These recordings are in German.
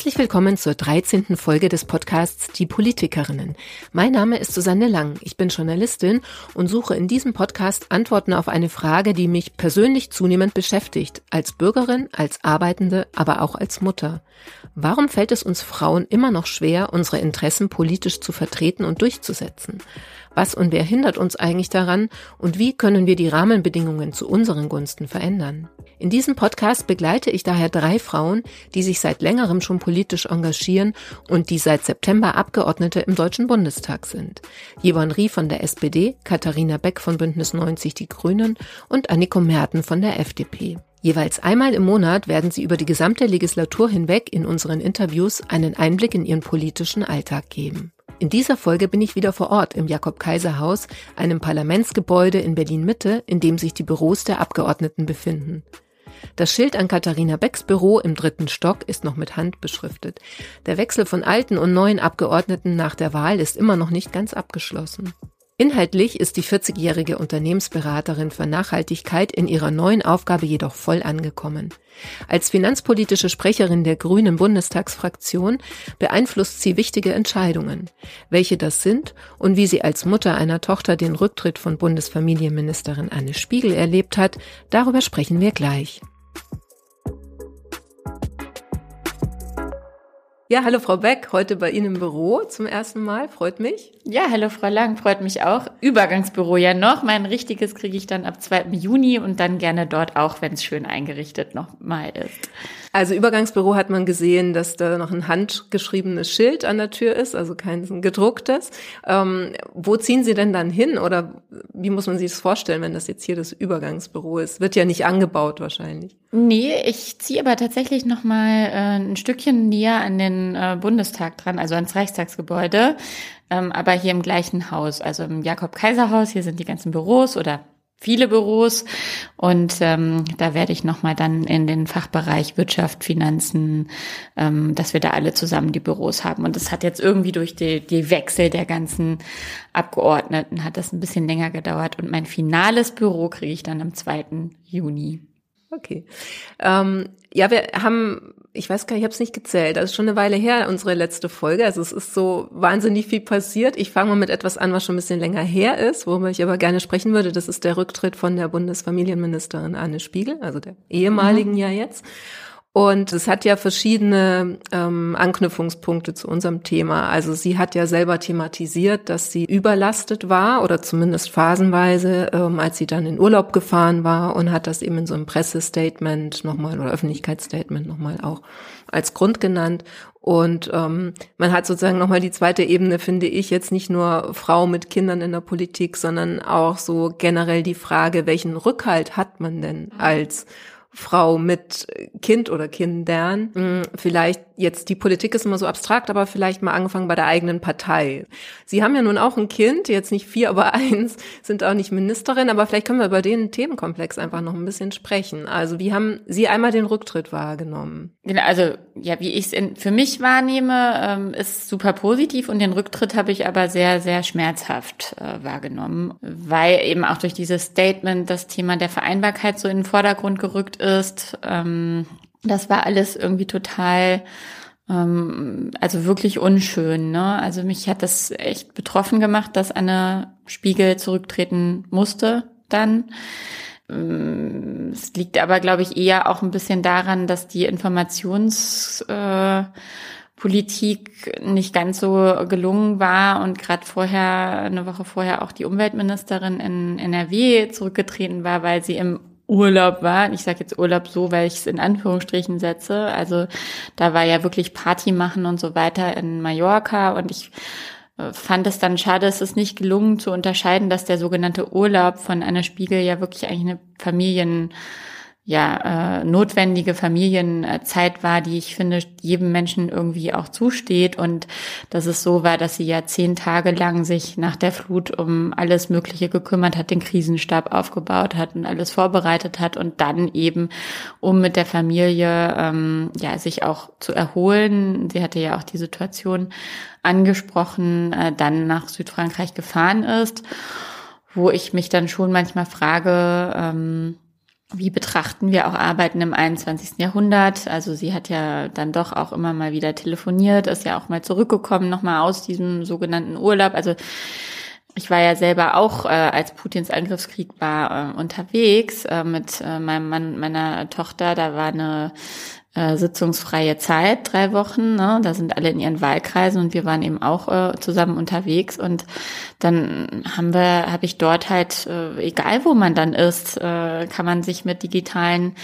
Herzlich willkommen zur 13. Folge des Podcasts Die Politikerinnen. Mein Name ist Susanne Lang. Ich bin Journalistin und suche in diesem Podcast Antworten auf eine Frage, die mich persönlich zunehmend beschäftigt. Als Bürgerin, als Arbeitende, aber auch als Mutter. Warum fällt es uns Frauen immer noch schwer, unsere Interessen politisch zu vertreten und durchzusetzen? Was und wer hindert uns eigentlich daran und wie können wir die Rahmenbedingungen zu unseren Gunsten verändern? In diesem Podcast begleite ich daher drei Frauen, die sich seit längerem schon politisch engagieren und die seit September Abgeordnete im Deutschen Bundestag sind. Yvonne Rie von der SPD, Katharina Beck von Bündnis 90 Die Grünen und Anniko Merten von der FDP. Jeweils einmal im Monat werden sie über die gesamte Legislatur hinweg in unseren Interviews einen Einblick in ihren politischen Alltag geben. In dieser Folge bin ich wieder vor Ort im Jakob-Kaiser-Haus, einem Parlamentsgebäude in Berlin-Mitte, in dem sich die Büros der Abgeordneten befinden. Das Schild an Katharina Becks Büro im dritten Stock ist noch mit Hand beschriftet. Der Wechsel von alten und neuen Abgeordneten nach der Wahl ist immer noch nicht ganz abgeschlossen. Inhaltlich ist die 40-jährige Unternehmensberaterin für Nachhaltigkeit in ihrer neuen Aufgabe jedoch voll angekommen. Als finanzpolitische Sprecherin der Grünen Bundestagsfraktion beeinflusst sie wichtige Entscheidungen. Welche das sind und wie sie als Mutter einer Tochter den Rücktritt von Bundesfamilienministerin Anne Spiegel erlebt hat, darüber sprechen wir gleich. Ja, hallo Frau Beck, heute bei Ihnen im Büro zum ersten Mal, freut mich. Ja, hallo Frau Lang, freut mich auch. Übergangsbüro ja noch, mein richtiges kriege ich dann ab 2. Juni und dann gerne dort auch, wenn es schön eingerichtet noch mal ist. Also Übergangsbüro hat man gesehen, dass da noch ein handgeschriebenes Schild an der Tür ist, also kein gedrucktes. Ähm, wo ziehen Sie denn dann hin oder wie muss man sich das vorstellen, wenn das jetzt hier das Übergangsbüro ist? Wird ja nicht angebaut wahrscheinlich. Nee, ich ziehe aber tatsächlich noch mal äh, ein Stückchen näher an den äh, Bundestag dran, also ans Reichstagsgebäude, ähm, aber hier im gleichen Haus, also im Jakob-Kaiser-Haus. Hier sind die ganzen Büros oder viele Büros und ähm, da werde ich nochmal dann in den Fachbereich Wirtschaft, Finanzen, ähm, dass wir da alle zusammen die Büros haben. Und das hat jetzt irgendwie durch die, die Wechsel der ganzen Abgeordneten hat das ein bisschen länger gedauert und mein finales Büro kriege ich dann am 2. Juni. Okay. Ähm, ja, wir haben ich weiß gar nicht, ich habe es nicht gezählt. Das ist schon eine Weile her, unsere letzte Folge. Also es ist so wahnsinnig viel passiert. Ich fange mal mit etwas an, was schon ein bisschen länger her ist, worüber ich aber gerne sprechen würde. Das ist der Rücktritt von der Bundesfamilienministerin Anne Spiegel, also der ehemaligen mhm. ja jetzt. Und es hat ja verschiedene ähm, Anknüpfungspunkte zu unserem Thema. Also sie hat ja selber thematisiert, dass sie überlastet war oder zumindest phasenweise, ähm, als sie dann in Urlaub gefahren war und hat das eben in so einem Pressestatement nochmal oder Öffentlichkeitsstatement nochmal auch als Grund genannt. Und ähm, man hat sozusagen nochmal die zweite Ebene, finde ich, jetzt nicht nur Frau mit Kindern in der Politik, sondern auch so generell die Frage, welchen Rückhalt hat man denn mhm. als Frau mit Kind oder Kindern. Hm, vielleicht jetzt, die Politik ist immer so abstrakt, aber vielleicht mal angefangen bei der eigenen Partei. Sie haben ja nun auch ein Kind, jetzt nicht vier, aber eins, sind auch nicht Ministerin, aber vielleicht können wir über den Themenkomplex einfach noch ein bisschen sprechen. Also wie haben Sie einmal den Rücktritt wahrgenommen? Genau, also ja, wie ich es für mich wahrnehme, ähm, ist super positiv und den Rücktritt habe ich aber sehr, sehr schmerzhaft äh, wahrgenommen, weil eben auch durch dieses Statement das Thema der Vereinbarkeit so in den Vordergrund gerückt ist. Das war alles irgendwie total, ähm, also wirklich unschön. Ne? Also mich hat das echt betroffen gemacht, dass Anne Spiegel zurücktreten musste dann. Ähm, es liegt aber, glaube ich, eher auch ein bisschen daran, dass die Informationspolitik äh, nicht ganz so gelungen war und gerade vorher, eine Woche vorher auch die Umweltministerin in NRW zurückgetreten war, weil sie im Urlaub war. Ich sage jetzt Urlaub so, weil ich es in Anführungsstrichen setze. Also da war ja wirklich Party machen und so weiter in Mallorca und ich äh, fand es dann schade, es ist nicht gelungen zu unterscheiden, dass der sogenannte Urlaub von einer Spiegel ja wirklich eigentlich eine Familien ja, äh, notwendige Familienzeit war, die ich finde, jedem Menschen irgendwie auch zusteht. Und dass es so war, dass sie ja zehn Tage lang sich nach der Flut um alles Mögliche gekümmert hat, den Krisenstab aufgebaut hat und alles vorbereitet hat und dann eben, um mit der Familie ähm, ja sich auch zu erholen, sie hatte ja auch die Situation angesprochen, äh, dann nach Südfrankreich gefahren ist, wo ich mich dann schon manchmal frage, ähm, wie betrachten wir auch Arbeiten im 21. Jahrhundert? Also sie hat ja dann doch auch immer mal wieder telefoniert, ist ja auch mal zurückgekommen, nochmal aus diesem sogenannten Urlaub. Also ich war ja selber auch, äh, als Putins Angriffskrieg war, äh, unterwegs äh, mit äh, meinem Mann, meiner Tochter. Da war eine äh, sitzungsfreie Zeit, drei Wochen. Ne? Da sind alle in ihren Wahlkreisen und wir waren eben auch äh, zusammen unterwegs. Und dann haben wir, habe ich dort halt, äh, egal wo man dann ist, äh, kann man sich mit digitalen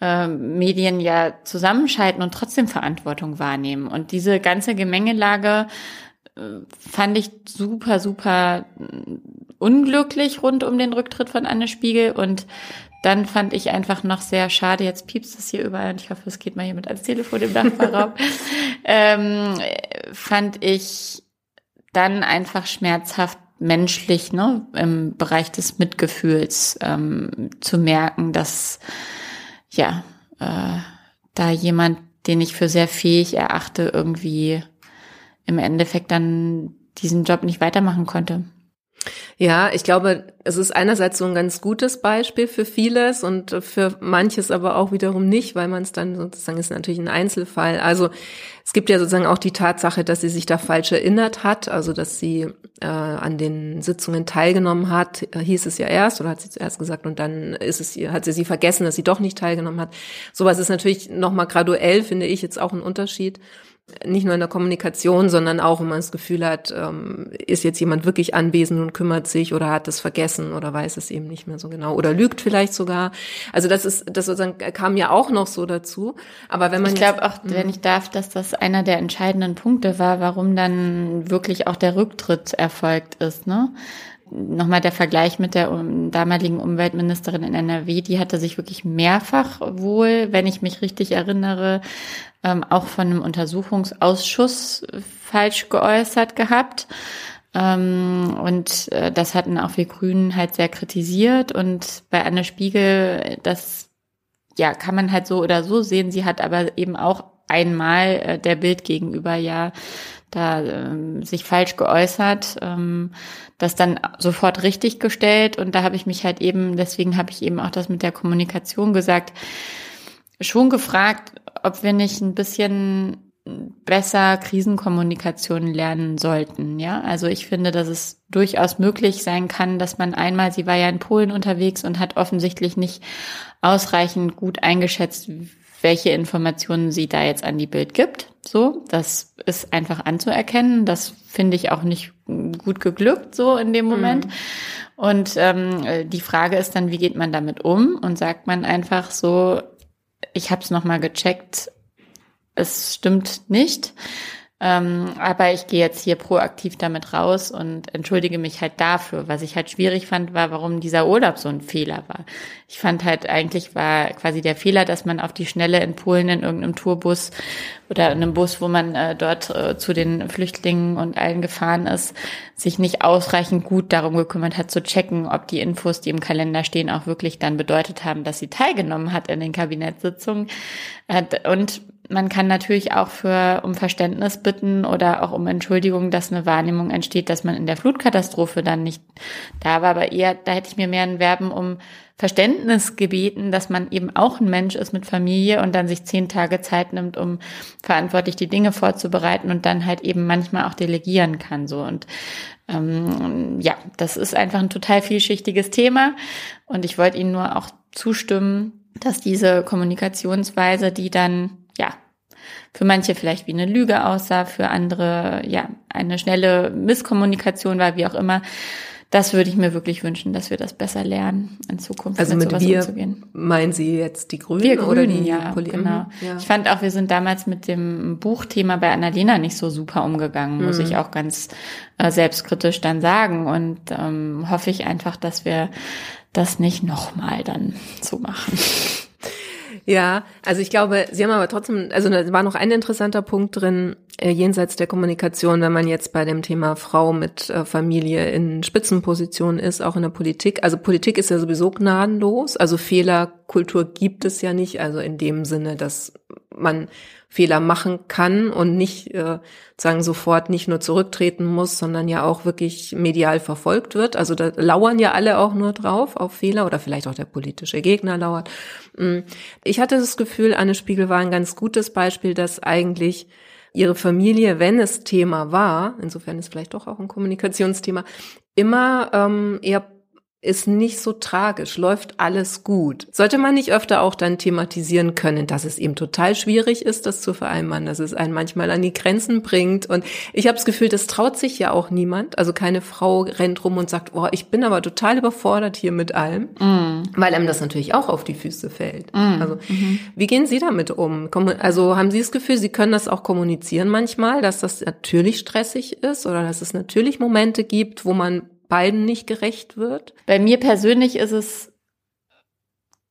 äh, Medien ja zusammenschalten und trotzdem Verantwortung wahrnehmen. Und diese ganze Gemengelage äh, fand ich super, super unglücklich rund um den Rücktritt von Anne Spiegel und dann fand ich einfach noch sehr schade, jetzt piepst es hier überall und ich hoffe, es geht mal jemand ans Telefon im Nachbarraum, ähm, fand ich dann einfach schmerzhaft menschlich, ne, im Bereich des Mitgefühls ähm, zu merken, dass ja, äh, da jemand, den ich für sehr fähig erachte, irgendwie im Endeffekt dann diesen Job nicht weitermachen konnte. Ja, ich glaube, es ist einerseits so ein ganz gutes Beispiel für vieles und für manches aber auch wiederum nicht, weil man es dann sozusagen ist natürlich ein Einzelfall. Also es gibt ja sozusagen auch die Tatsache, dass sie sich da falsch erinnert hat, also dass sie äh, an den Sitzungen teilgenommen hat, hieß es ja erst oder hat sie zuerst gesagt und dann ist es hat sie sie vergessen, dass sie doch nicht teilgenommen hat. Sowas ist natürlich nochmal graduell, finde ich jetzt auch ein Unterschied nicht nur in der Kommunikation, sondern auch, wenn man das Gefühl hat, ähm, ist jetzt jemand wirklich anwesend und kümmert sich oder hat es vergessen oder weiß es eben nicht mehr so genau oder lügt vielleicht sogar. Also das ist, das sozusagen kam ja auch noch so dazu. Aber wenn man ich glaube auch, wenn ich darf, dass das einer der entscheidenden Punkte war, warum dann wirklich auch der Rücktritt erfolgt ist, ne? nochmal der Vergleich mit der damaligen Umweltministerin in NRW, die hatte sich wirklich mehrfach wohl, wenn ich mich richtig erinnere, ähm, auch von einem Untersuchungsausschuss falsch geäußert gehabt. Ähm, und äh, das hatten auch wir Grünen halt sehr kritisiert. Und bei Anne Spiegel, das ja, kann man halt so oder so sehen. Sie hat aber eben auch einmal äh, der Bild gegenüber ja da ähm, sich falsch geäußert, ähm, das dann sofort richtig gestellt und da habe ich mich halt eben, deswegen habe ich eben auch das mit der Kommunikation gesagt, schon gefragt, ob wir nicht ein bisschen besser Krisenkommunikation lernen sollten. Ja, also ich finde, dass es durchaus möglich sein kann, dass man einmal, sie war ja in Polen unterwegs und hat offensichtlich nicht ausreichend gut eingeschätzt, welche Informationen sie da jetzt an die Bild gibt. So, das ist einfach anzuerkennen. Das finde ich auch nicht gut geglückt so in dem Moment. Mhm. Und ähm, die Frage ist dann, wie geht man damit um? Und sagt man einfach so, ich habe es nochmal gecheckt, es stimmt nicht. Ähm, aber ich gehe jetzt hier proaktiv damit raus und entschuldige mich halt dafür. Was ich halt schwierig fand, war, warum dieser Urlaub so ein Fehler war. Ich fand halt eigentlich war quasi der Fehler, dass man auf die Schnelle in Polen in irgendeinem Tourbus oder in einem Bus, wo man äh, dort äh, zu den Flüchtlingen und allen gefahren ist, sich nicht ausreichend gut darum gekümmert hat zu checken, ob die Infos, die im Kalender stehen, auch wirklich dann bedeutet haben, dass sie teilgenommen hat in den Kabinettssitzungen. Äh, und man kann natürlich auch für um Verständnis bitten oder auch um Entschuldigung, dass eine Wahrnehmung entsteht, dass man in der Flutkatastrophe dann nicht da war. Aber eher, da hätte ich mir mehr ein Verben um Verständnis gebeten, dass man eben auch ein Mensch ist mit Familie und dann sich zehn Tage Zeit nimmt, um verantwortlich die Dinge vorzubereiten und dann halt eben manchmal auch delegieren kann. So und ähm, ja, das ist einfach ein total vielschichtiges Thema und ich wollte Ihnen nur auch zustimmen, dass diese Kommunikationsweise, die dann für manche vielleicht wie eine Lüge aussah, für andere ja eine schnelle Misskommunikation war, wie auch immer. Das würde ich mir wirklich wünschen, dass wir das besser lernen in Zukunft. Also mit, mit wir umzugehen. meinen Sie jetzt die Grünen, wir Grünen oder die ja, Poli genau. Ja. Ich fand auch, wir sind damals mit dem Buchthema bei Annalena nicht so super umgegangen, mhm. muss ich auch ganz äh, selbstkritisch dann sagen. Und ähm, hoffe ich einfach, dass wir das nicht nochmal dann so machen. Ja, also ich glaube, Sie haben aber trotzdem, also da war noch ein interessanter Punkt drin, äh, jenseits der Kommunikation, wenn man jetzt bei dem Thema Frau mit äh, Familie in Spitzenpositionen ist, auch in der Politik. Also Politik ist ja sowieso gnadenlos, also Fehlerkultur gibt es ja nicht, also in dem Sinne, dass man Fehler machen kann und nicht äh, sagen sofort nicht nur zurücktreten muss, sondern ja auch wirklich medial verfolgt wird. Also da lauern ja alle auch nur drauf auf Fehler oder vielleicht auch der politische Gegner lauert. Mm. Ich hatte das Gefühl, Anne Spiegel war ein ganz gutes Beispiel, dass eigentlich ihre Familie, wenn es Thema war, insofern ist vielleicht doch auch ein Kommunikationsthema, immer ähm, eher ist nicht so tragisch, läuft alles gut. Sollte man nicht öfter auch dann thematisieren können, dass es eben total schwierig ist, das zu vereinbaren, dass es einen manchmal an die Grenzen bringt. Und ich habe das Gefühl, das traut sich ja auch niemand. Also keine Frau rennt rum und sagt, oh, ich bin aber total überfordert hier mit allem, mm. weil einem das natürlich auch auf die Füße fällt. Mm. Also mhm. wie gehen Sie damit um? Also haben Sie das Gefühl, Sie können das auch kommunizieren manchmal, dass das natürlich stressig ist oder dass es natürlich Momente gibt, wo man beiden nicht gerecht wird? Bei mir persönlich ist es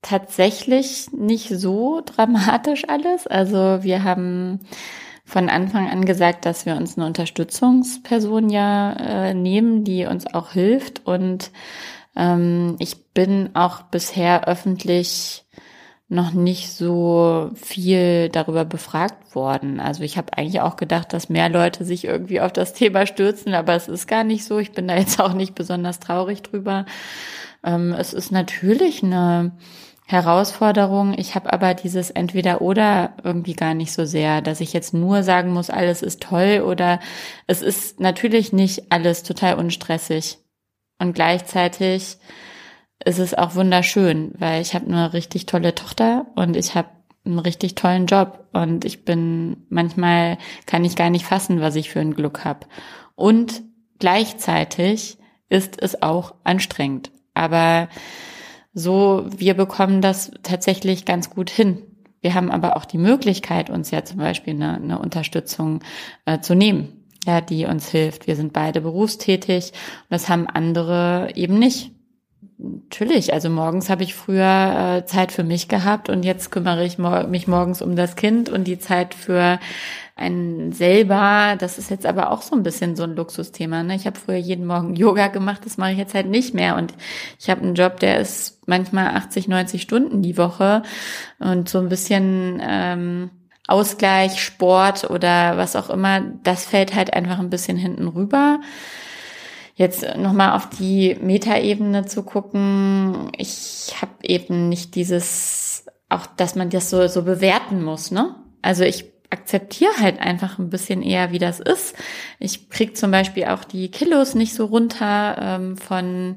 tatsächlich nicht so dramatisch alles. Also wir haben von Anfang an gesagt, dass wir uns eine Unterstützungsperson ja äh, nehmen, die uns auch hilft. Und ähm, ich bin auch bisher öffentlich noch nicht so viel darüber befragt worden. Also ich habe eigentlich auch gedacht, dass mehr Leute sich irgendwie auf das Thema stürzen, aber es ist gar nicht so. Ich bin da jetzt auch nicht besonders traurig drüber. Ähm, es ist natürlich eine Herausforderung. Ich habe aber dieses Entweder-Oder irgendwie gar nicht so sehr, dass ich jetzt nur sagen muss, alles ist toll oder es ist natürlich nicht alles total unstressig. Und gleichzeitig ist es auch wunderschön, weil ich habe eine richtig tolle Tochter und ich habe einen richtig tollen Job und ich bin manchmal kann ich gar nicht fassen, was ich für ein Glück habe. Und gleichzeitig ist es auch anstrengend, aber so wir bekommen das tatsächlich ganz gut hin. Wir haben aber auch die Möglichkeit, uns ja zum Beispiel eine, eine Unterstützung äh, zu nehmen, ja, die uns hilft. Wir sind beide berufstätig und das haben andere eben nicht. Natürlich, also morgens habe ich früher äh, Zeit für mich gehabt und jetzt kümmere ich mor mich morgens um das Kind und die Zeit für einen selber, das ist jetzt aber auch so ein bisschen so ein Luxusthema. Ne? Ich habe früher jeden Morgen Yoga gemacht, das mache ich jetzt halt nicht mehr und ich habe einen Job, der ist manchmal 80, 90 Stunden die Woche und so ein bisschen ähm, Ausgleich, Sport oder was auch immer, das fällt halt einfach ein bisschen hinten rüber. Jetzt nochmal auf die Metaebene zu gucken, ich habe eben nicht dieses, auch dass man das so, so bewerten muss, ne? Also ich akzeptiere halt einfach ein bisschen eher, wie das ist. Ich krieg zum Beispiel auch die Kilos nicht so runter ähm, von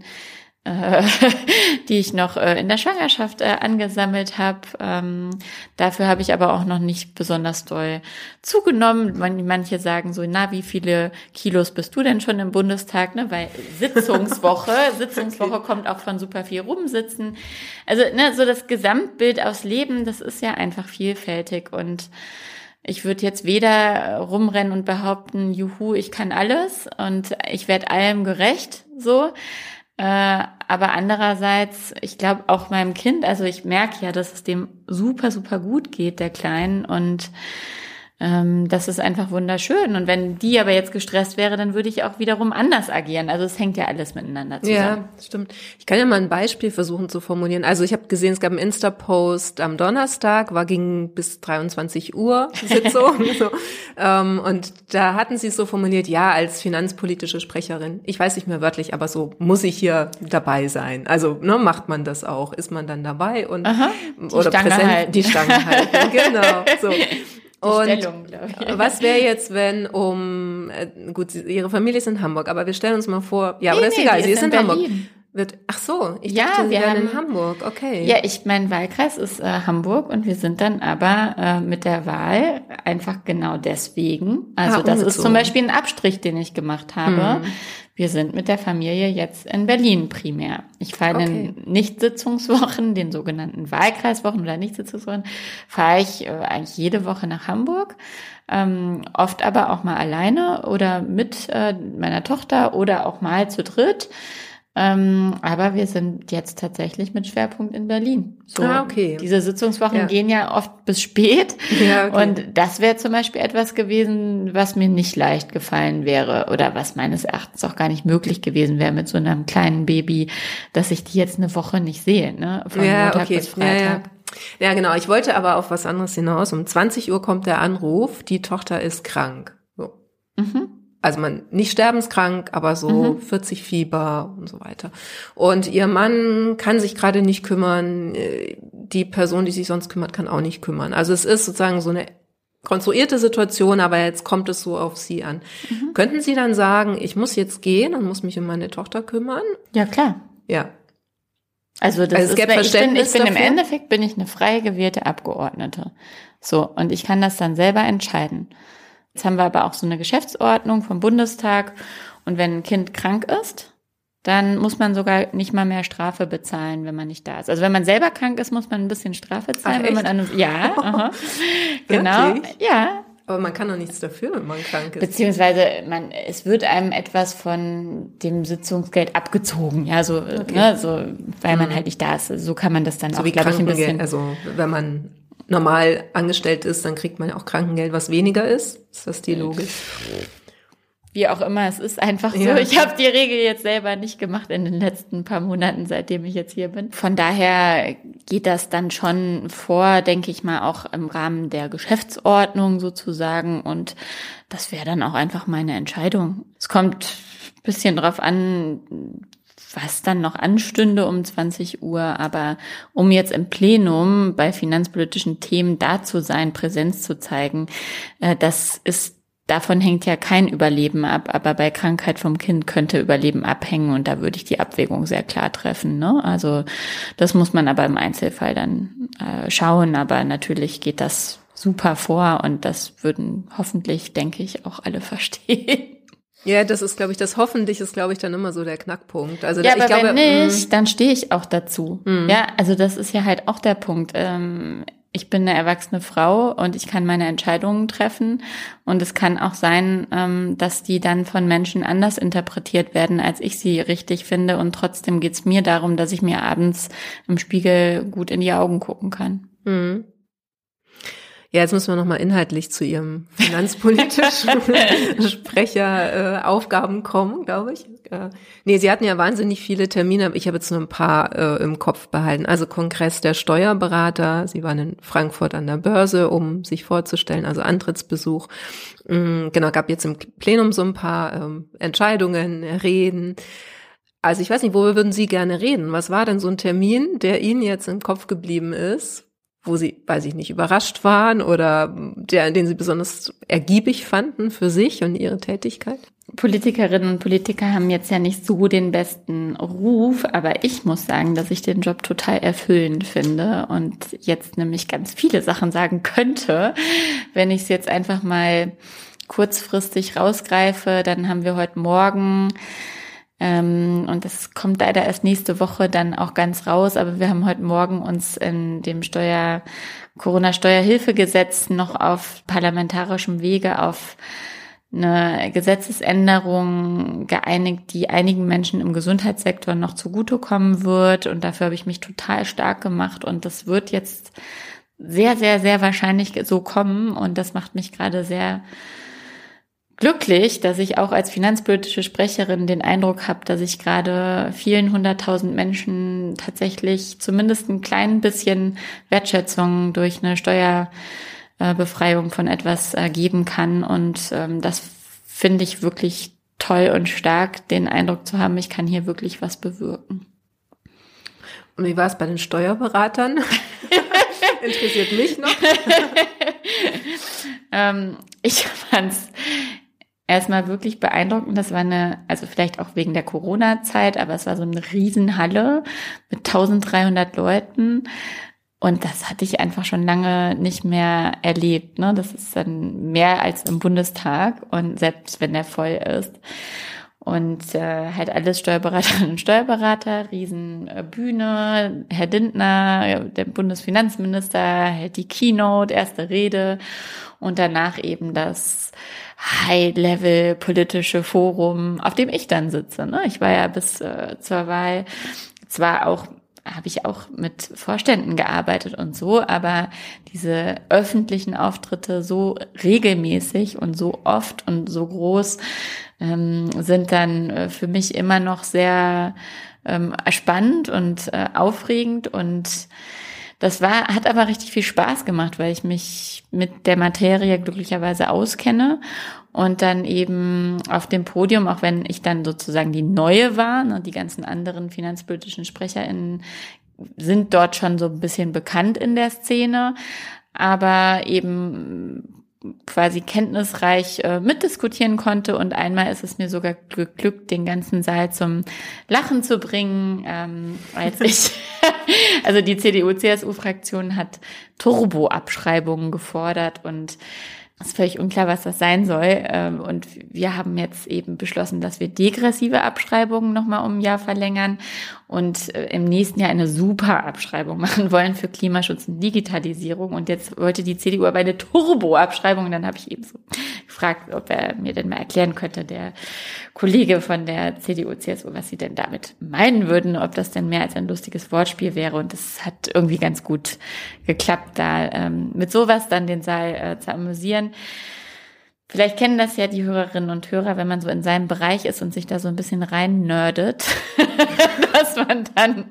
äh, die ich noch äh, in der Schwangerschaft äh, angesammelt habe. Ähm, dafür habe ich aber auch noch nicht besonders doll zugenommen. manche sagen so, na, wie viele Kilos bist du denn schon im Bundestag? Ne? Weil Sitzungswoche, Sitzungswoche okay. kommt auch von super viel rumsitzen. Also ne, so das Gesamtbild aus Leben, das ist ja einfach vielfältig und ich würde jetzt weder rumrennen und behaupten, juhu, ich kann alles und ich werde allem gerecht, so. Äh, aber andererseits, ich glaube auch meinem Kind, also ich merke ja, dass es dem super, super gut geht, der Kleinen. Und ähm, das ist einfach wunderschön. Und wenn die aber jetzt gestresst wäre, dann würde ich auch wiederum anders agieren. Also es hängt ja alles miteinander zusammen. Ja, stimmt. Ich kann ja mal ein Beispiel versuchen zu formulieren. Also ich habe gesehen, es gab einen Insta-Post am Donnerstag, war ging bis 23 Uhr Sitzung. so. ähm, und da hatten sie es so formuliert, ja, als finanzpolitische Sprecherin. Ich weiß nicht mehr wörtlich, aber so muss ich hier dabei sein. Also ne, macht man das auch? Ist man dann dabei und Aha, die oder Stange präsent halten. die Stange halten? genau. So. Und Stellung, ich. was wäre jetzt, wenn um, äh, gut, ihre Familie ist in Hamburg, aber wir stellen uns mal vor, ja, nee, aber das nee, ist egal, sie ist in, in Hamburg. Wird, ach so, ich ja, dachte, wir wären in Hamburg, okay. Ja, ich, mein Wahlkreis ist äh, Hamburg und wir sind dann aber äh, mit der Wahl einfach genau deswegen. Also ah, das ist zum Beispiel ein Abstrich, den ich gemacht habe. Hm. Wir sind mit der Familie jetzt in Berlin primär. Ich fahre okay. in den Nichtsitzungswochen, den sogenannten Wahlkreiswochen oder Nichtsitzungswochen, fahre ich äh, eigentlich jede Woche nach Hamburg. Ähm, oft aber auch mal alleine oder mit äh, meiner Tochter oder auch mal zu dritt. Ähm, aber wir sind jetzt tatsächlich mit Schwerpunkt in Berlin. So, ah, okay. Diese Sitzungswochen ja. gehen ja oft bis spät. Ja, okay. Und das wäre zum Beispiel etwas gewesen, was mir nicht leicht gefallen wäre oder was meines Erachtens auch gar nicht möglich gewesen wäre mit so einem kleinen Baby, dass ich die jetzt eine Woche nicht sehe, ne? Von ja, Montag okay. bis Freitag. Ja, genau. Ich wollte aber auf was anderes hinaus. Um 20 Uhr kommt der Anruf, die Tochter ist krank. So. Mhm. Also man nicht sterbenskrank, aber so mhm. 40 Fieber und so weiter. Und ihr Mann kann sich gerade nicht kümmern. Die Person, die sich sonst kümmert, kann auch nicht kümmern. Also es ist sozusagen so eine konstruierte Situation, aber jetzt kommt es so auf Sie an. Mhm. Könnten Sie dann sagen, ich muss jetzt gehen und muss mich um meine Tochter kümmern? Ja, klar. Ja. Also das also ist, ich bin, ich bin im Endeffekt bin ich eine frei gewählte Abgeordnete. So, und ich kann das dann selber entscheiden. Jetzt haben wir aber auch so eine Geschäftsordnung vom Bundestag und wenn ein Kind krank ist, dann muss man sogar nicht mal mehr Strafe bezahlen, wenn man nicht da ist. Also wenn man selber krank ist, muss man ein bisschen Strafe zahlen, Ach, wenn man an ja, aha, genau, ja. Aber man kann doch nichts dafür, wenn man krank ist. Beziehungsweise man, es wird einem etwas von dem Sitzungsgeld abgezogen, ja, so, okay. ne, so, weil man mhm. halt nicht da ist. So kann man das dann so auch, glaube ich, ein bisschen. Also wenn man normal angestellt ist, dann kriegt man ja auch Krankengeld, was weniger ist. Ist das die Logik? Wie auch immer, es ist einfach so. Ja. Ich habe die Regel jetzt selber nicht gemacht in den letzten paar Monaten, seitdem ich jetzt hier bin. Von daher geht das dann schon vor, denke ich mal, auch im Rahmen der Geschäftsordnung sozusagen. Und das wäre dann auch einfach meine Entscheidung. Es kommt bisschen drauf an, was dann noch anstünde um 20 Uhr. Aber um jetzt im Plenum bei finanzpolitischen Themen da zu sein, Präsenz zu zeigen, äh, das ist davon hängt ja kein Überleben ab, aber bei Krankheit vom Kind könnte Überleben abhängen und da würde ich die Abwägung sehr klar treffen. Ne? Also das muss man aber im Einzelfall dann äh, schauen, aber natürlich geht das super vor und das würden hoffentlich, denke ich, auch alle verstehen. Ja, das ist, glaube ich, das hoffentlich ist, glaube ich, dann immer so der Knackpunkt. Also ja, da, aber glaube, wenn nicht, mm. dann stehe ich auch dazu. Mm. Ja, also das ist ja halt auch der Punkt. Ähm, ich bin eine erwachsene Frau und ich kann meine Entscheidungen treffen. Und es kann auch sein, ähm, dass die dann von Menschen anders interpretiert werden, als ich sie richtig finde. Und trotzdem geht's mir darum, dass ich mir abends im Spiegel gut in die Augen gucken kann. Mhm. Ja, jetzt müssen wir nochmal inhaltlich zu Ihrem finanzpolitischen Sprecheraufgaben äh, kommen, glaube ich. Äh, nee, Sie hatten ja wahnsinnig viele Termine, ich habe jetzt nur ein paar äh, im Kopf behalten. Also Kongress der Steuerberater, Sie waren in Frankfurt an der Börse, um sich vorzustellen, also Antrittsbesuch. Mhm, genau, gab jetzt im Plenum so ein paar ähm, Entscheidungen, Reden. Also ich weiß nicht, worüber würden Sie gerne reden? Was war denn so ein Termin, der Ihnen jetzt im Kopf geblieben ist? Wo sie, weiß ich nicht, überrascht waren oder der, den sie besonders ergiebig fanden für sich und ihre Tätigkeit? Politikerinnen und Politiker haben jetzt ja nicht so den besten Ruf, aber ich muss sagen, dass ich den Job total erfüllend finde und jetzt nämlich ganz viele Sachen sagen könnte. Wenn ich es jetzt einfach mal kurzfristig rausgreife, dann haben wir heute Morgen ähm, und das kommt leider erst nächste Woche dann auch ganz raus. Aber wir haben heute Morgen uns in dem Steuer, Corona-Steuerhilfegesetz noch auf parlamentarischem Wege auf eine Gesetzesänderung geeinigt, die einigen Menschen im Gesundheitssektor noch zugutekommen wird. Und dafür habe ich mich total stark gemacht. Und das wird jetzt sehr, sehr, sehr wahrscheinlich so kommen. Und das macht mich gerade sehr glücklich, dass ich auch als finanzpolitische Sprecherin den Eindruck habe, dass ich gerade vielen hunderttausend Menschen tatsächlich zumindest ein klein bisschen Wertschätzung durch eine Steuerbefreiung von etwas äh, geben kann. Und ähm, das finde ich wirklich toll und stark, den Eindruck zu haben, ich kann hier wirklich was bewirken. Und wie war es bei den Steuerberatern? Interessiert mich noch. ähm, ich fand's erstmal wirklich beeindruckend. Das war eine, also vielleicht auch wegen der Corona-Zeit, aber es war so eine Riesenhalle mit 1300 Leuten. Und das hatte ich einfach schon lange nicht mehr erlebt. Ne? Das ist dann mehr als im Bundestag und selbst wenn der voll ist. Und äh, halt alles Steuerberaterinnen und Steuerberater, Riesenbühne, Herr Dindner, der Bundesfinanzminister, hält die Keynote, erste Rede und danach eben das High-Level politische Forum, auf dem ich dann sitze. Ne? Ich war ja bis äh, zur Wahl zwar auch habe ich auch mit Vorständen gearbeitet und so, aber diese öffentlichen Auftritte so regelmäßig und so oft und so groß ähm, sind dann äh, für mich immer noch sehr ähm, spannend und äh, aufregend und Das war, hat aber richtig viel Spaß gemacht, weil ich mich mit der Materie glücklicherweise auskenne und dann eben auf dem Podium, auch wenn ich dann sozusagen die Neue war, ne, die ganzen anderen finanzpolitischen SprecherInnen sind dort schon so ein bisschen bekannt in der Szene, aber eben quasi kenntnisreich äh, mitdiskutieren konnte. Und einmal ist es mir sogar geglückt, den ganzen Saal zum Lachen zu bringen, ähm, als ich, also die CDU-CSU-Fraktion hat Turbo-Abschreibungen gefordert und es ist völlig unklar, was das sein soll. Ähm, und wir haben jetzt eben beschlossen, dass wir degressive Abschreibungen nochmal um ein Jahr verlängern und äh, im nächsten Jahr eine super Abschreibung machen wollen für Klimaschutz und Digitalisierung. Und jetzt wollte die CDU aber eine Turbo-Abschreibung. Und dann habe ich eben so gefragt, ob er mir denn mal erklären könnte, der Kollege von der CDU, CSU, was sie denn damit meinen würden, ob das denn mehr als ein lustiges Wortspiel wäre. Und es hat irgendwie ganz gut geklappt, da ähm, mit sowas dann den Saal äh, zu amüsieren. Vielleicht kennen das ja die Hörerinnen und Hörer, wenn man so in seinem Bereich ist und sich da so ein bisschen rein nerdet, dass man dann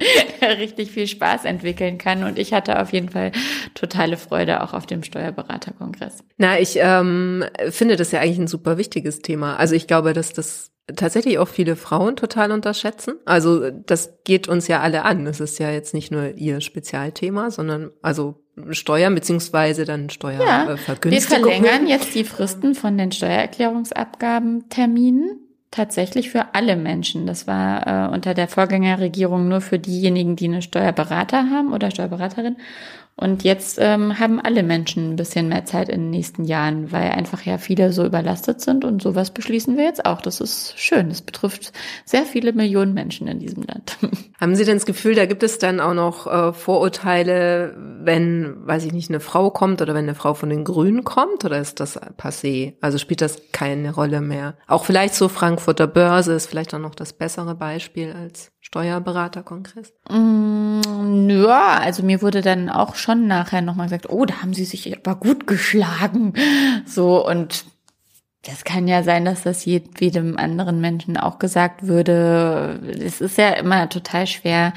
richtig viel Spaß entwickeln kann. Und ich hatte auf jeden Fall totale Freude auch auf dem Steuerberaterkongress. Na, ich ähm, finde das ja eigentlich ein super wichtiges Thema. Also ich glaube, dass das tatsächlich auch viele Frauen total unterschätzen. Also das geht uns ja alle an. Das ist ja jetzt nicht nur ihr Spezialthema, sondern also Steuern beziehungsweise dann Steuervergünstigung. Ja, wir verlängern jetzt die Fristen von den Steuererklärungsabgabenterminen tatsächlich für alle Menschen. Das war äh, unter der Vorgängerregierung nur für diejenigen, die eine Steuerberater haben oder Steuerberaterin. Und jetzt ähm, haben alle Menschen ein bisschen mehr Zeit in den nächsten Jahren, weil einfach ja viele so überlastet sind und sowas beschließen wir jetzt auch. Das ist schön. Das betrifft sehr viele Millionen Menschen in diesem Land. Haben Sie denn das Gefühl, da gibt es dann auch noch äh, Vorurteile, wenn, weiß ich nicht, eine Frau kommt oder wenn eine Frau von den Grünen kommt oder ist das passé? Also spielt das keine Rolle mehr? Auch vielleicht so Frankfurter Börse ist vielleicht auch noch das bessere Beispiel als Steuerberaterkongress? Mm, ja, also mir wurde dann auch schon nachher nochmal gesagt, oh, da haben sie sich aber gut geschlagen. So, und das kann ja sein, dass das jedem anderen Menschen auch gesagt würde. Es ist ja immer total schwer,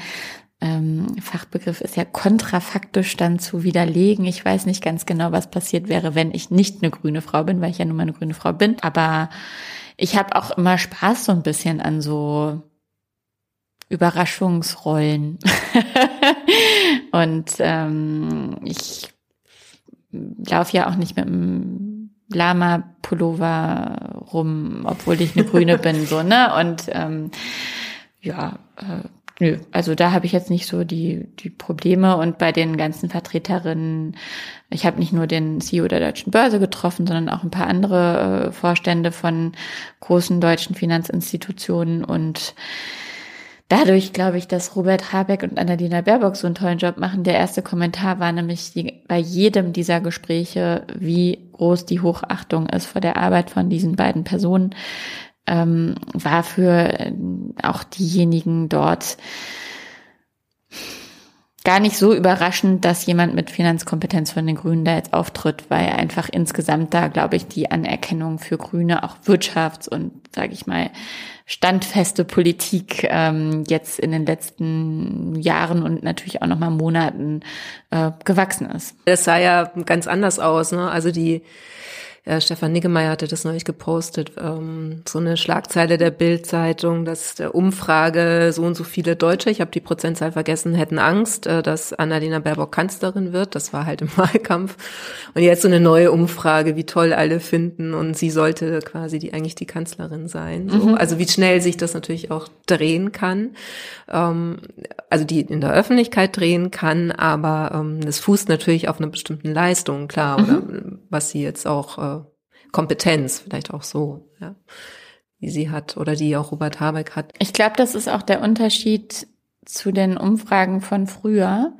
ähm, Fachbegriff ist ja kontrafaktisch dann zu widerlegen. Ich weiß nicht ganz genau, was passiert wäre, wenn ich nicht eine grüne Frau bin, weil ich ja nun mal eine grüne Frau bin. Aber ich habe auch immer Spaß so ein bisschen an so Überraschungsrollen. und ähm, ich laufe ja auch nicht mit einem Lama-Pullover rum, obwohl ich eine Grüne bin, so, ne? Und ähm, ja, äh, nö, also da habe ich jetzt nicht so die, die Probleme. Und bei den ganzen Vertreterinnen, ich habe nicht nur den CEO der Deutschen Börse getroffen, sondern auch ein paar andere äh, Vorstände von großen deutschen Finanzinstitutionen und dadurch glaube ich, dass Robert Habeck und Annalena Baerbock so einen tollen Job machen. Der erste Kommentar war nämlich die, bei jedem dieser Gespräche, wie groß die Hochachtung ist vor der Arbeit von diesen beiden Personen, ähm, war für äh, auch diejenigen dort gar nicht so überraschend, dass jemand mit Finanzkompetenz von den Grünen da jetzt auftritt, weil einfach insgesamt da, glaube ich, die Anerkennung für Grüne, auch Wirtschafts- und, sage ich mal, standfeste Politik ähm, jetzt in den letzten Jahren und natürlich auch nochmal Monaten äh, gewachsen ist. Das sah ja ganz anders aus, ne? Also die äh, Stefan Niggemeier hatte das neulich gepostet, ähm, so eine Schlagzeile der Bild-Zeitung, dass der Umfrage so und so viele Deutsche, ich habe die Prozentzahl vergessen, hätten Angst, äh, dass Annalena Baerbock Kanzlerin wird. Das war halt im Wahlkampf. Und jetzt so eine neue Umfrage, wie toll alle finden und sie sollte quasi die eigentlich die Kanzlerin sein. So. Mhm. Also wie schnell sich das natürlich auch drehen kann. Ähm, also die in der Öffentlichkeit drehen kann, aber ähm, das fußt natürlich auf einer bestimmten Leistung, klar, mhm. oder was sie jetzt auch äh, Kompetenz, vielleicht auch so, ja, wie sie hat oder die auch Robert Habeck hat. Ich glaube, das ist auch der Unterschied zu den Umfragen von früher.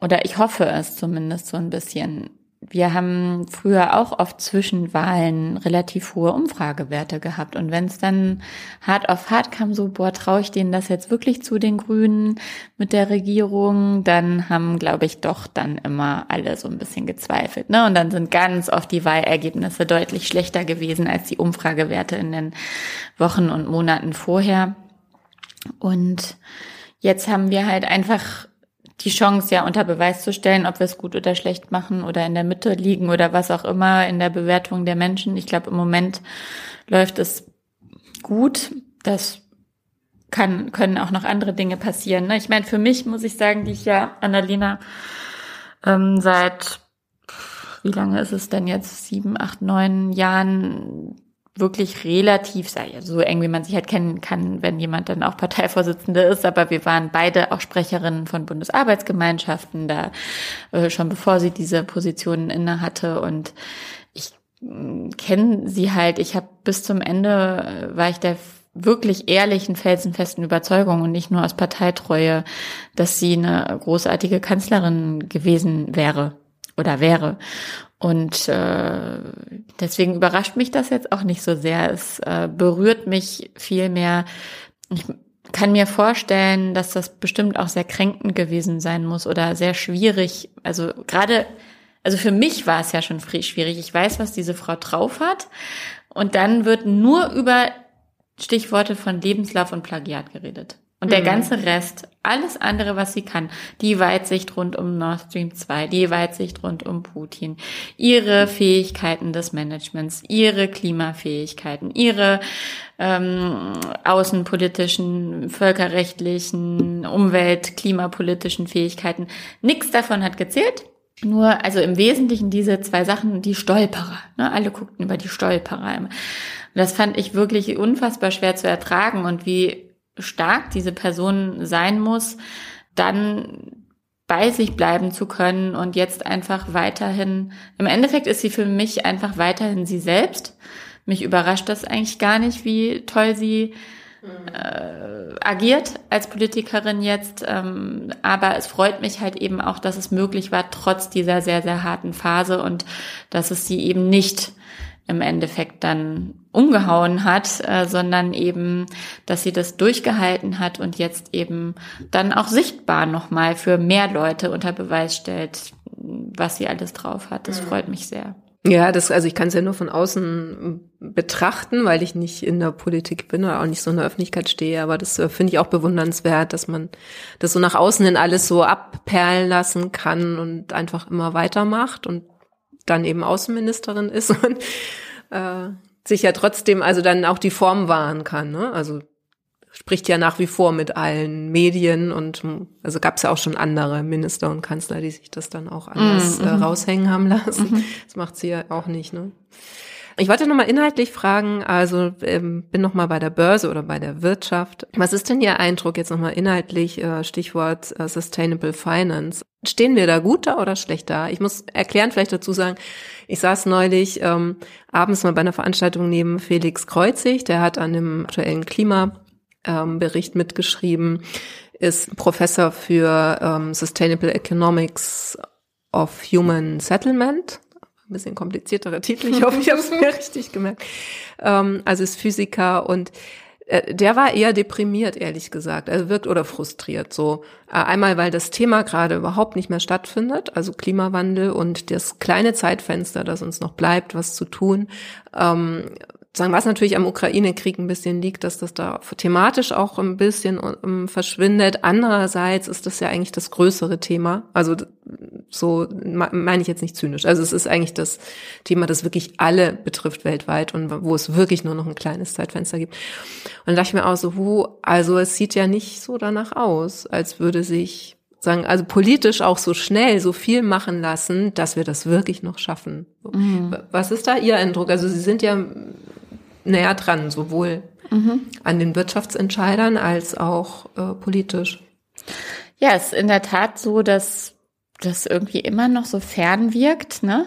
Oder ich hoffe es zumindest so ein bisschen wir haben früher auch oft zwischen Wahlen relativ hohe Umfragewerte gehabt. Und wenn es dann hart auf hart kam, so, boah, traue ich denen das jetzt wirklich zu den Grünen mit der Regierung, dann haben, glaube ich, doch dann immer alle so ein bisschen gezweifelt. Ne? Und dann sind ganz oft die Wahlergebnisse deutlich schlechter gewesen als die Umfragewerte in den Wochen und Monaten vorher. Und jetzt haben wir halt einfach die Chance ja unter Beweis zu stellen, ob wir es gut oder schlecht machen oder in der Mitte liegen oder was auch immer in der Bewertung der Menschen. Ich glaube, im Moment läuft es gut. Das kann, können auch noch andere Dinge passieren. Ne? Ich meine, für mich muss ich sagen, die ich ja Annalena ähm, seit, wie lange ist es denn jetzt? Sieben, acht, neun Jahren wirklich relativ, so eng wie man sich halt kennen kann, wenn jemand dann auch Parteivorsitzende ist, aber wir waren beide auch Sprecherinnen von Bundesarbeitsgemeinschaften, da äh, schon bevor sie diese Positionen inne hatte und ich äh, kenne sie halt, ich habe bis zum Ende, äh, war ich der wirklich ehrlichen, felsenfesten Überzeugung und nicht nur aus Parteitreue, dass sie eine großartige Kanzlerin gewesen wäre oder wäre. Und äh, deswegen überrascht mich das jetzt auch nicht so sehr. Es äh, berührt mich viel mehr. Ich kann mir vorstellen, dass das bestimmt auch sehr kränkend gewesen sein muss oder sehr schwierig. Also gerade, also für mich war es ja schon schwierig. Ich weiß, was diese Frau drauf hat. Und dann wird nur über Stichworte von Lebenslauf und Plagiat geredet. Und der mhm. ganze Rest, alles andere, was sie kann, die Weitsicht rund um Nord Stream 2, die Weitsicht rund um Putin, ihre Fähigkeiten des Managements, ihre Klimafähigkeiten, ihre ähm, außenpolitischen, völkerrechtlichen, Umwelt-, klimapolitischen Fähigkeiten, nichts davon hat gezählt. Nur, also im Wesentlichen diese zwei Sachen, die Stolperer. Ne? Alle guckten über die Stolperer. Und das fand ich wirklich unfassbar schwer zu ertragen und wie stark diese Person sein muss, dann bei sich bleiben zu können und jetzt einfach weiterhin, im Endeffekt ist sie für mich einfach weiterhin sie selbst. Mich überrascht das eigentlich gar nicht, wie toll sie äh, agiert als Politikerin jetzt. Ähm, aber es freut mich halt eben auch, dass es möglich war, trotz dieser sehr, sehr harten Phase und dass es sie eben nicht im Endeffekt dann umgehauen hat, äh, sondern eben, dass sie das durchgehalten hat und jetzt eben dann auch sichtbar nochmal für mehr Leute unter Beweis stellt, was sie alles drauf hat. Das freut mich sehr. Ja, das, also ich kann es ja nur von außen betrachten, weil ich nicht in der Politik bin oder auch nicht so in der Öffentlichkeit stehe, aber das äh, finde ich auch bewundernswert, dass man das so nach außen hin alles so abperlen lassen kann und einfach immer weitermacht und dann eben Außenministerin ist und äh, sich ja trotzdem also dann auch die Form wahren kann. Ne? Also spricht ja nach wie vor mit allen Medien und also gab es ja auch schon andere Minister und Kanzler, die sich das dann auch anders mhm. äh, mhm. raushängen haben lassen. Mhm. Das macht sie ja auch nicht. Ne? Ich wollte nochmal inhaltlich fragen, also ähm, bin nochmal bei der Börse oder bei der Wirtschaft. Was ist denn Ihr Eindruck jetzt nochmal inhaltlich, äh, Stichwort äh, Sustainable Finance? Stehen wir da gut da oder schlecht da? Ich muss erklären, vielleicht dazu sagen, ich saß neulich ähm, abends mal bei einer Veranstaltung neben Felix Kreuzig, der hat an dem aktuellen Klimabericht ähm, mitgeschrieben, ist Professor für ähm, Sustainable Economics of Human Settlement ein bisschen komplizierterer Titel. Ich hoffe, ich habe es mir richtig gemerkt. Ähm, also ist Physiker und äh, der war eher deprimiert, ehrlich gesagt. Also wirkt oder frustriert. So äh, einmal, weil das Thema gerade überhaupt nicht mehr stattfindet, also Klimawandel und das kleine Zeitfenster, das uns noch bleibt, was zu tun. Ähm, sagen, was natürlich am Ukraine-Krieg ein bisschen liegt, dass das da thematisch auch ein bisschen um, ähm, verschwindet. Andererseits ist das ja eigentlich das größere Thema. Also so meine ich jetzt nicht zynisch. Also es ist eigentlich das Thema, das wirklich alle betrifft weltweit und wo es wirklich nur noch ein kleines Zeitfenster gibt. Und dann dachte ich mir auch so, wo, also es sieht ja nicht so danach aus, als würde sich sagen, also politisch auch so schnell so viel machen lassen, dass wir das wirklich noch schaffen. Mhm. Was ist da Ihr Eindruck? Also Sie sind ja näher dran, sowohl mhm. an den Wirtschaftsentscheidern als auch äh, politisch. Ja, es ist in der Tat so, dass das irgendwie immer noch so fern wirkt. Ne?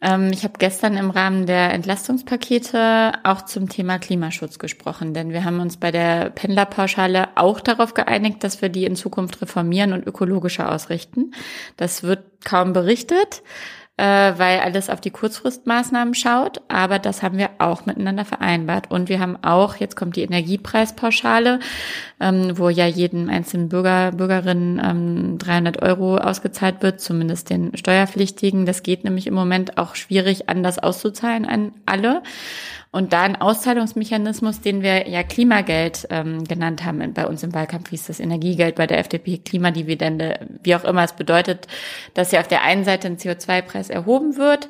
Ähm, ich habe gestern im Rahmen der Entlastungspakete auch zum Thema Klimaschutz gesprochen, denn wir haben uns bei der Pendlerpauschale auch darauf geeinigt, dass wir die in Zukunft reformieren und ökologischer ausrichten. Das wird kaum berichtet weil alles auf die Kurzfristmaßnahmen schaut. Aber das haben wir auch miteinander vereinbart. Und wir haben auch, jetzt kommt die Energiepreispauschale, ähm, wo ja jedem einzelnen Bürger, Bürgerin ähm, 300 Euro ausgezahlt wird, zumindest den Steuerpflichtigen. Das geht nämlich im Moment auch schwierig, anders auszuzahlen an alle. Und da ein Auszahlungsmechanismus, den wir ja Klimageld ähm, genannt haben, bei uns im Wahlkampf hieß das Energiegeld, bei der FDP Klimadividende, wie auch immer es bedeutet, dass ja auf der einen Seite ein CO2-Preis erhoben wird,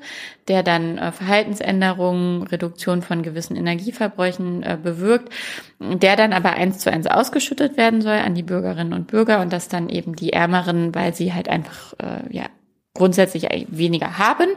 der dann äh, Verhaltensänderungen, Reduktion von gewissen Energieverbräuchen äh, bewirkt, der dann aber eins zu eins ausgeschüttet werden soll an die Bürgerinnen und Bürger und dass dann eben die Ärmeren, weil sie halt einfach äh, ja grundsätzlich weniger haben,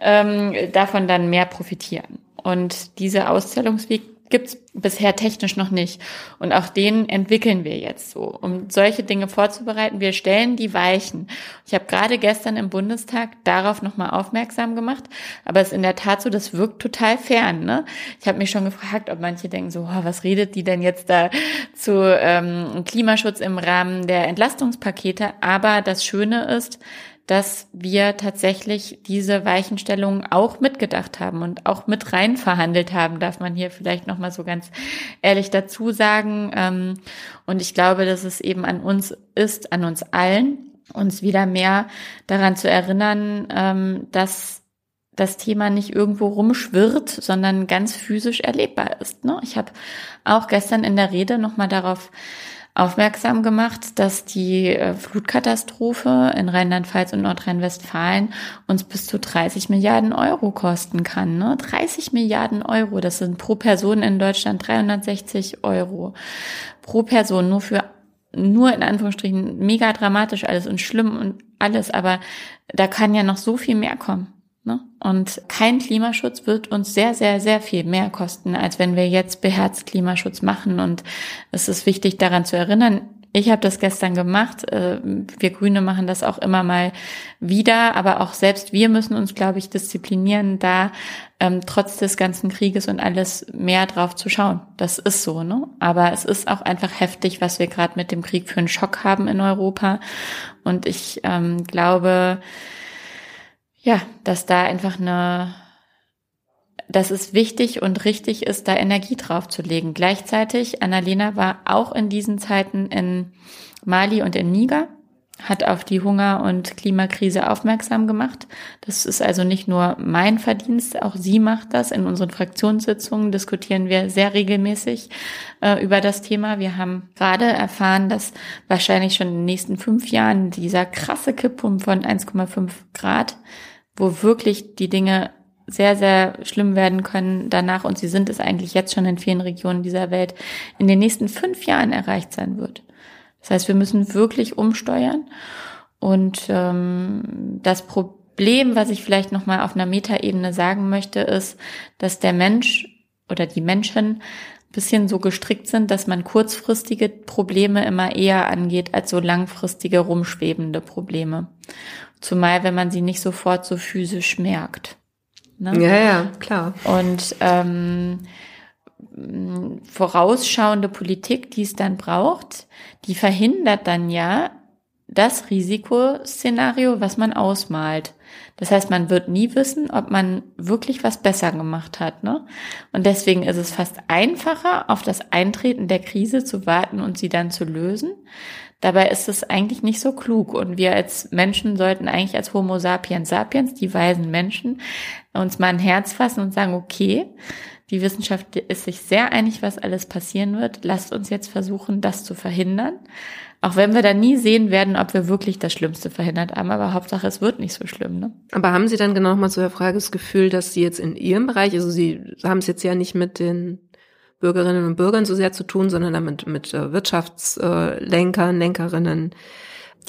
ähm, davon dann mehr profitieren. Und diese Auszahlungsweg gibt's bisher technisch noch nicht. Und auch den entwickeln wir jetzt so, um solche Dinge vorzubereiten. Wir stellen die Weichen. Ich habe gerade gestern im Bundestag darauf nochmal aufmerksam gemacht, aber es ist in der Tat so, das wirkt total fern. Ne? Ich habe mich schon gefragt, ob manche denken so, oh, was redet die denn jetzt da zu ähm, Klimaschutz im Rahmen der Entlastungspakete? Aber das Schöne ist, dass wir tatsächlich diese Weichenstellungen auch mitgedacht haben und auch mit rein verhandelt haben, darf man hier vielleicht nochmal so ganz ehrlich dazu sagen. Ähm, und ich glaube, dass es eben an uns ist, an uns allen, uns wieder mehr daran zu erinnern, ähm, dass das Thema nicht irgendwo rumschwirrt, sondern ganz physisch erlebbar ist. Ne? Ich habe auch gestern in der Rede nochmal darauf aufmerksam gemacht, dass die äh, Flutkatastrophe in Rheinland-Pfalz und Nordrhein-Westfalen uns bis zu 30 Milliarden Euro kosten kann. Ne? 30 Milliarden Euro, das sind pro Person in Deutschland 360 Euro pro Person, nur für nur in Anführungsstrichen mega dramatisch alles und schlimm und alles, aber da kann ja noch so viel mehr kommen. Ne? Und kein Klimaschutz wird uns sehr, sehr, sehr viel mehr kosten, als wenn wir jetzt beherzt Klimaschutz machen. Und es ist wichtig daran zu erinnern, ich habe das gestern gemacht. Äh, wir Grüne machen das auch immer mal wieder, aber auch selbst wir müssen uns, glaube ich, disziplinieren, da ähm, trotz des ganzen Krieges und alles mehr drauf zu schauen. Das ist so, ne? Aber es ist auch einfach heftig, was wir gerade mit dem Krieg für einen Schock haben in Europa. Und ich ähm, glaube, ja, dass da einfach eine, dass es wichtig und richtig ist, da Energie drauf zu legen. Gleichzeitig, Annalena war auch in diesen Zeiten in Mali und in Niger, hat auf die Hunger- und Klimakrise aufmerksam gemacht. Das ist also nicht nur mein Verdienst, auch sie macht das. In unseren Fraktionssitzungen diskutieren wir sehr regelmäßig äh, über das Thema. Wir haben gerade erfahren, dass wahrscheinlich schon in den nächsten fünf Jahren dieser krasse Kipppunkt von 1,5 Grad wo wirklich die Dinge sehr, sehr schlimm werden können danach, und sie sind es eigentlich jetzt schon in vielen Regionen dieser Welt, in den nächsten fünf Jahren erreicht sein wird. Das heißt, wir müssen wirklich umsteuern. Und ähm, das Problem, was ich vielleicht nochmal auf einer Metaebene sagen möchte, ist, dass der Mensch oder die Menschen bisschen so gestrickt sind, dass man kurzfristige Probleme immer eher angeht als so langfristige rumschwebende Probleme. Zumal, wenn man sie nicht sofort so physisch merkt. Ne? Ja, ja, klar. Und ähm, vorausschauende Politik, die es dann braucht, die verhindert dann ja das Risikoszenario, was man ausmalt. Das heißt, man wird nie wissen, ob man wirklich was besser gemacht hat. Ne? Und deswegen ist es fast einfacher, auf das Eintreten der Krise zu warten und sie dann zu lösen, Dabei ist es eigentlich nicht so klug und wir als Menschen sollten eigentlich als Homo sapiens sapiens, die weisen Menschen, uns mal ein Herz fassen und sagen, okay, die Wissenschaft ist sich sehr einig, was alles passieren wird. Lasst uns jetzt versuchen, das zu verhindern. Auch wenn wir da nie sehen werden, ob wir wirklich das Schlimmste verhindert haben, aber Hauptsache, es wird nicht so schlimm. Ne? Aber haben Sie dann genau mal zu der Frage das Gefühl, dass Sie jetzt in Ihrem Bereich, also Sie haben es jetzt ja nicht mit den Bürgerinnen und Bürgern so sehr zu tun, sondern damit mit äh, Wirtschaftslenkern, Lenkerinnen.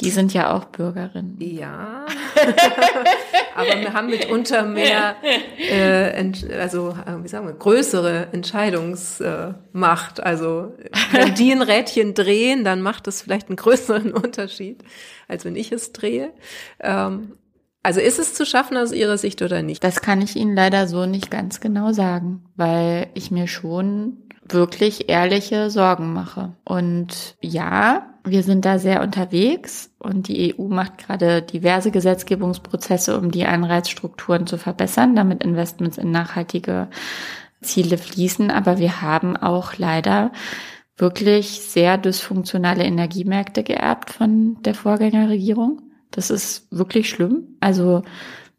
Die sind ja auch Bürgerinnen. Ja, aber wir haben mitunter mehr, äh, also äh, wie sagen wir, größere Entscheidungsmacht. Also wenn die ein Rädchen drehen, dann macht es vielleicht einen größeren Unterschied, als wenn ich es drehe. Ähm, also ist es zu schaffen aus Ihrer Sicht oder nicht? Das kann ich Ihnen leider so nicht ganz genau sagen, weil ich mir schon wirklich ehrliche Sorgen mache. Und ja, wir sind da sehr unterwegs und die EU macht gerade diverse Gesetzgebungsprozesse, um die Anreizstrukturen zu verbessern, damit Investments in nachhaltige Ziele fließen. Aber wir haben auch leider wirklich sehr dysfunktionale Energiemärkte geerbt von der Vorgängerregierung. Das ist wirklich schlimm. Also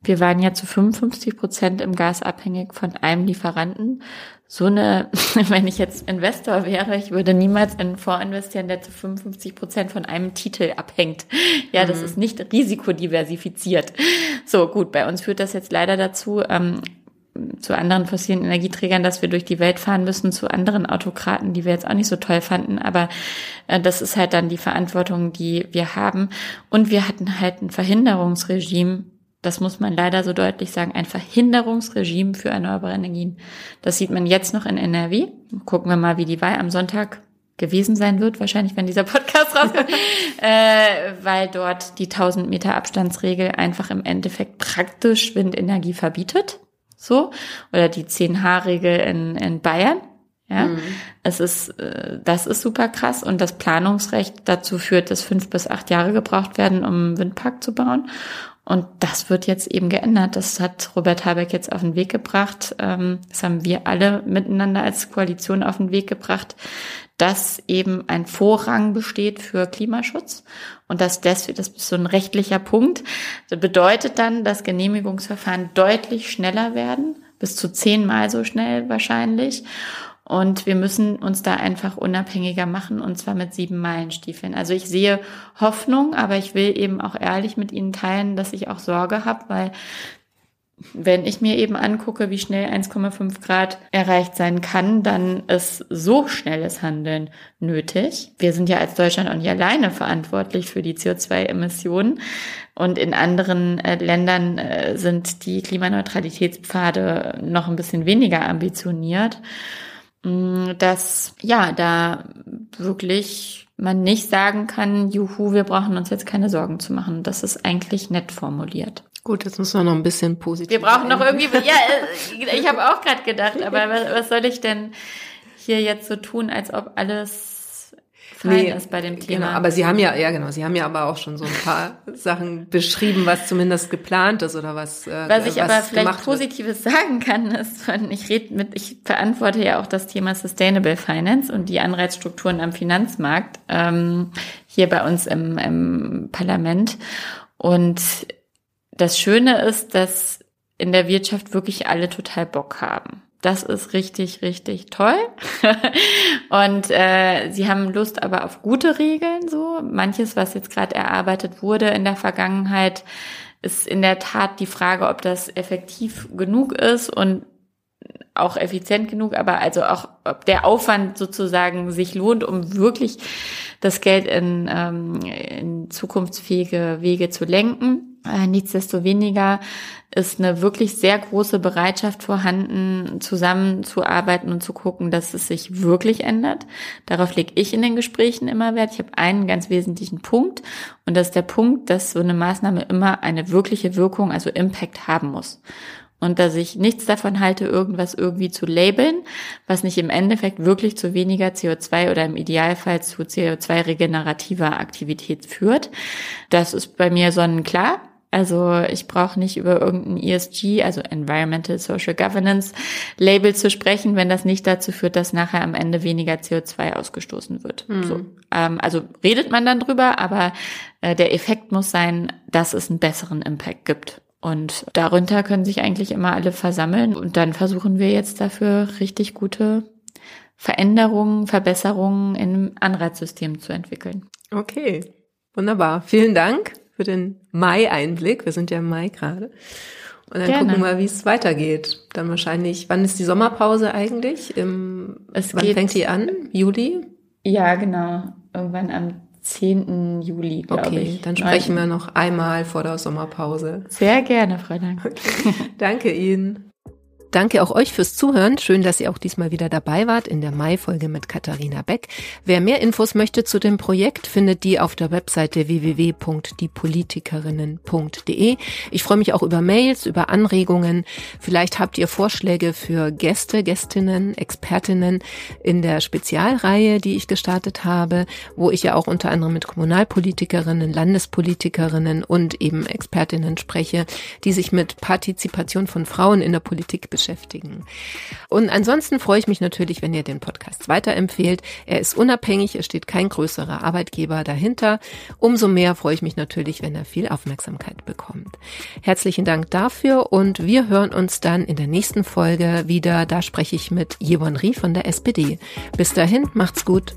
Wir waren ja zu 55 Prozent im Gas abhängig von einem Lieferanten. So eine, wenn ich jetzt Investor wäre, ich würde niemals in einen Fonds investieren, der zu 55 Prozent von einem Titel abhängt. Ja, das mhm. ist nicht risikodiversifiziert. So, gut, bei uns führt das jetzt leider dazu, ähm, zu anderen fossilen Energieträgern, dass wir durch die Welt fahren müssen, zu anderen Autokraten, die wir jetzt auch nicht so toll fanden. Aber äh, das ist halt dann die Verantwortung, die wir haben. Und wir hatten halt ein Verhinderungsregime, das muss man leider so deutlich sagen, ein Verhinderungsregime für erneuerbare Energien. Das sieht man jetzt noch in NRW. Gucken wir mal, wie die Wahl am Sonntag gewesen sein wird, wahrscheinlich, wenn dieser Podcast rauskommt, äh, weil dort die 1000 Meter Abstandsregel einfach im Endeffekt praktisch Windenergie verbietet so oder die 10H-Regel in, in Bayern. Ja, mhm. es ist, äh, das ist super krass und das Planungsrecht dazu führt, dass fünf bis acht Jahre gebraucht werden, um einen Windpark zu bauen. Und das wird jetzt eben geändert. Das hat Robert Habeck jetzt auf den Weg gebracht. Ähm, das haben wir alle miteinander als Koalition auf den Weg gebracht, dass eben ein Vorrang besteht für Klimaschutz und dass deswegen, das ist so ein rechtlicher Punkt, das bedeutet dann, dass Genehmigungsverfahren deutlich schneller werden, bis zu zehnmal so schnell wahrscheinlich. Und wir müssen uns da einfach unabhängiger machen und zwar mit sieben Meilenstiefeln. Also ich sehe Hoffnung, aber ich will eben auch ehrlich mit Ihnen teilen, dass ich auch Sorge habe, weil wenn ich mir eben angucke, wie schnell 1,5 Grad erreicht sein kann, dann ist so schnelles Handeln nötig. Wir sind ja als Deutschland auch nicht alleine verantwortlich für die CO2-Emissionen. Und in anderen äh, Ländern äh, sind die Klimaneutralitätspfade noch ein bisschen weniger ambitioniert. Mm, dass, ja, da wirklich man nicht sagen kann, juhu, wir brauchen uns jetzt keine Sorgen zu machen. Das ist eigentlich nett formuliert. Gut, jetzt müssen wir noch ein bisschen positiv. Wir brauchen noch irgendwie, ja, äh, ich habe auch gerade gedacht, aber was, was soll ich denn hier jetzt so tun, als ob alles fein nee, ist bei dem Thema? Genau, aber Sie haben ja, ja genau, Sie haben ja aber auch schon so ein paar Sachen beschrieben, was zumindest geplant ist oder was. Äh, was ich was aber vielleicht Positives wird. sagen kann, ist, ich rede mit, ich verantworte ja auch das Thema Sustainable Finance und die Anreizstrukturen am Finanzmarkt ähm, hier bei uns im, im Parlament. Und das Schöne ist, dass in der Wirtschaft wirklich alle total Bock haben. Das ist richtig, richtig toll. und äh, sie haben Lust aber auf gute Regeln so. Manches, was jetzt gerade erarbeitet wurde in der Vergangenheit, ist in der Tat die Frage, ob das effektiv genug ist und auch effizient genug, aber also auch, ob der Aufwand sozusagen sich lohnt, um wirklich das Geld in, ähm, in zukunftsfähige Wege zu lenken. Äh, nichtsdestoweniger ist eine wirklich sehr große Bereitschaft vorhanden, zusammenzuarbeiten und zu gucken, dass es sich wirklich ändert. Darauf lege ich in den Gesprächen immer Wert. Ich habe einen ganz wesentlichen Punkt und das ist der Punkt, dass so eine Maßnahme immer eine wirkliche Wirkung, also Impact haben muss. Und dass ich nichts davon halte, irgendwas irgendwie zu labeln, was nicht im Endeffekt wirklich zu weniger CO2 oder im Idealfall zu CO2-regenerativer Aktivität führt. Das ist bei mir sonnenklar. Also ich brauche nicht über irgendein ESG, also Environmental Social Governance Label zu sprechen, wenn das nicht dazu führt, dass nachher am Ende weniger CO2 ausgestoßen wird. Mhm. So, ähm, also redet man dann drüber, aber äh, der Effekt muss sein, dass es einen besseren Impact gibt. Und darunter können sich eigentlich immer alle versammeln und dann versuchen wir jetzt dafür richtig gute Veränderungen, Verbesserungen im Anreizsystem zu entwickeln. Okay, wunderbar. Vielen Dank für den Mai-Einblick. Wir sind ja im Mai gerade. Und dann Gerne. gucken wir mal, wie es weitergeht. Dann wahrscheinlich, wann ist die Sommerpause eigentlich? Im, es wann fängt die an? Juli? Ja, genau. Irgendwann am 10. Juli, glaube okay, ich. Okay, dann sprechen wir noch einmal vor der Sommerpause. Sehr gerne, Frau Dank. Okay. Danke Ihnen. Danke auch euch fürs Zuhören. Schön, dass ihr auch diesmal wieder dabei wart in der Mai-Folge mit Katharina Beck. Wer mehr Infos möchte zu dem Projekt, findet die auf der Webseite www.diepolitikerinnen.de. Ich freue mich auch über Mails, über Anregungen. Vielleicht habt ihr Vorschläge für Gäste, Gästinnen, Expertinnen in der Spezialreihe, die ich gestartet habe, wo ich ja auch unter anderem mit Kommunalpolitikerinnen, Landespolitikerinnen und eben Expertinnen spreche, die sich mit Partizipation von Frauen in der Politik beschäftigen beschäftigen. Und ansonsten freue ich mich natürlich, wenn ihr den Podcast weiterempfehlt. Er ist unabhängig, es steht kein größerer Arbeitgeber dahinter. Umso mehr freue ich mich natürlich, wenn er viel Aufmerksamkeit bekommt. Herzlichen Dank dafür und wir hören uns dann in der nächsten Folge wieder. Da spreche ich mit Jewon Rie von der SPD. Bis dahin, macht's gut.